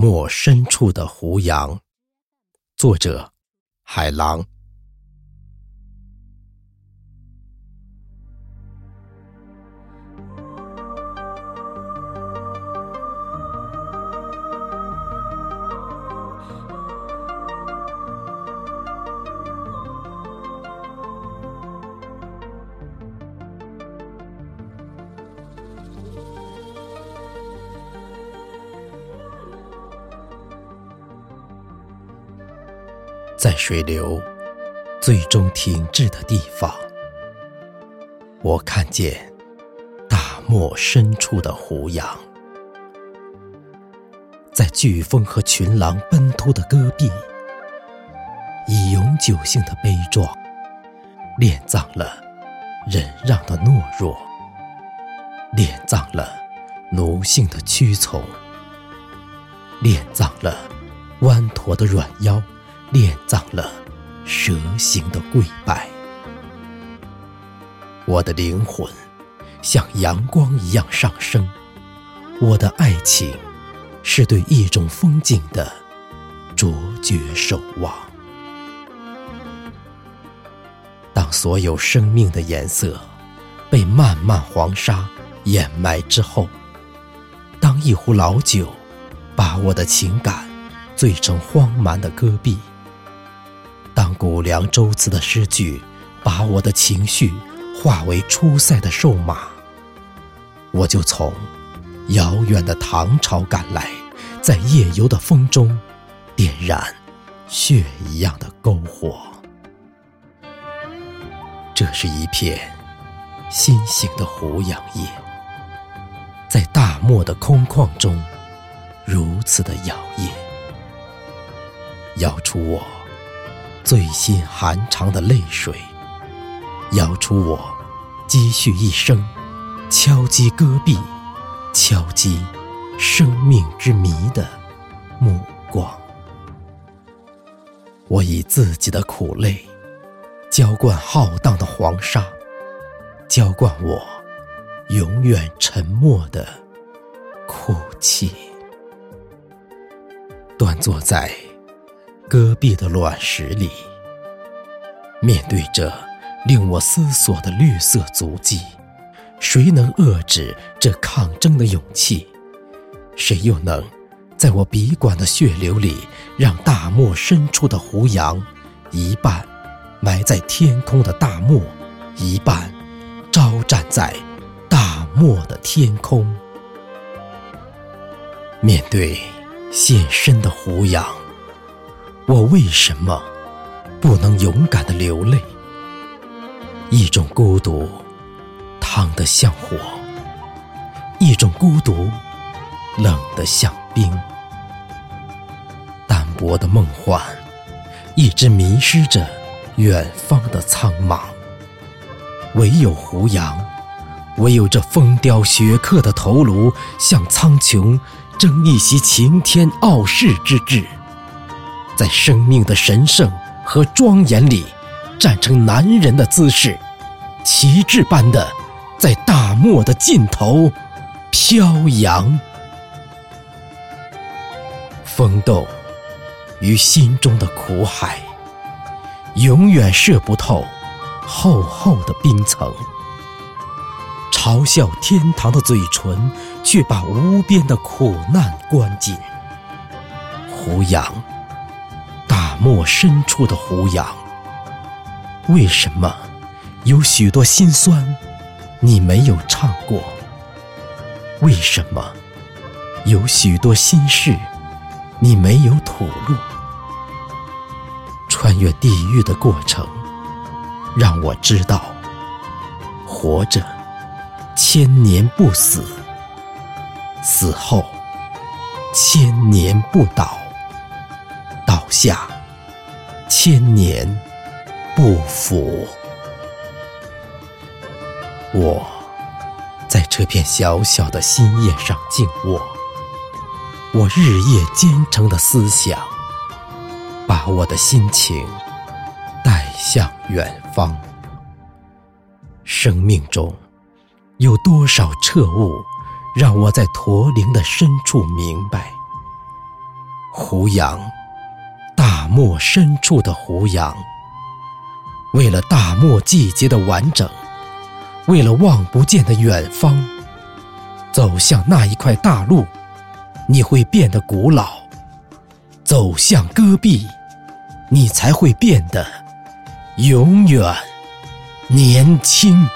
漠深处的胡杨，作者：海狼。在水流最终停滞的地方，我看见大漠深处的胡杨，在飓风和群狼奔突的戈壁，以永久性的悲壮，殓葬了忍让的懦弱，殓葬了奴性的屈从，殓葬了弯驼的软腰。殓葬了蛇形的跪拜，我的灵魂像阳光一样上升。我的爱情是对一种风景的卓绝守望。当所有生命的颜色被漫漫黄沙掩埋之后，当一壶老酒把我的情感醉成荒蛮的戈壁。当古凉州词的诗句把我的情绪化为出塞的瘦马，我就从遥远的唐朝赶来，在夜游的风中点燃血一样的篝火。这是一片新醒的胡杨叶，在大漠的空旷中如此的摇曳，摇出我。最心寒长的泪水，摇出我积蓄一生，敲击戈壁，敲击生命之谜的目光。我以自己的苦泪，浇灌浩荡的黄沙，浇灌我永远沉默的哭泣。端坐在。戈壁的卵石里，面对着令我思索的绿色足迹，谁能遏制这抗争的勇气？谁又能在我笔管的血流里，让大漠深处的胡杨一半埋在天空的大漠，一半招展在大漠的天空？面对现身的胡杨。我为什么不能勇敢的流泪？一种孤独，烫得像火；一种孤独，冷得像冰。淡薄的梦幻，一直迷失着远方的苍茫。唯有胡杨，唯有这风雕雪刻的头颅，向苍穹争一席擎天傲世之志。在生命的神圣和庄严里，站成男人的姿势，旗帜般的在大漠的尽头飘扬。风洞与心中的苦海，永远射不透厚厚的冰层。嘲笑天堂的嘴唇，却把无边的苦难关紧。胡杨。大漠深处的胡杨，为什么有许多心酸你没有唱过？为什么有许多心事你没有吐露？穿越地狱的过程，让我知道，活着千年不死，死后千年不，倒下。千年不腐。我在这片小小的心叶上静卧，我日夜兼程的思想，把我的心情带向远方。生命中有多少彻悟，让我在驼铃的深处明白，胡杨，漠深处的胡杨。为了大漠季节的完整，为了望不见的远方，走向那一块大陆，你会变得古老；走向戈壁，你才会变得永远年轻。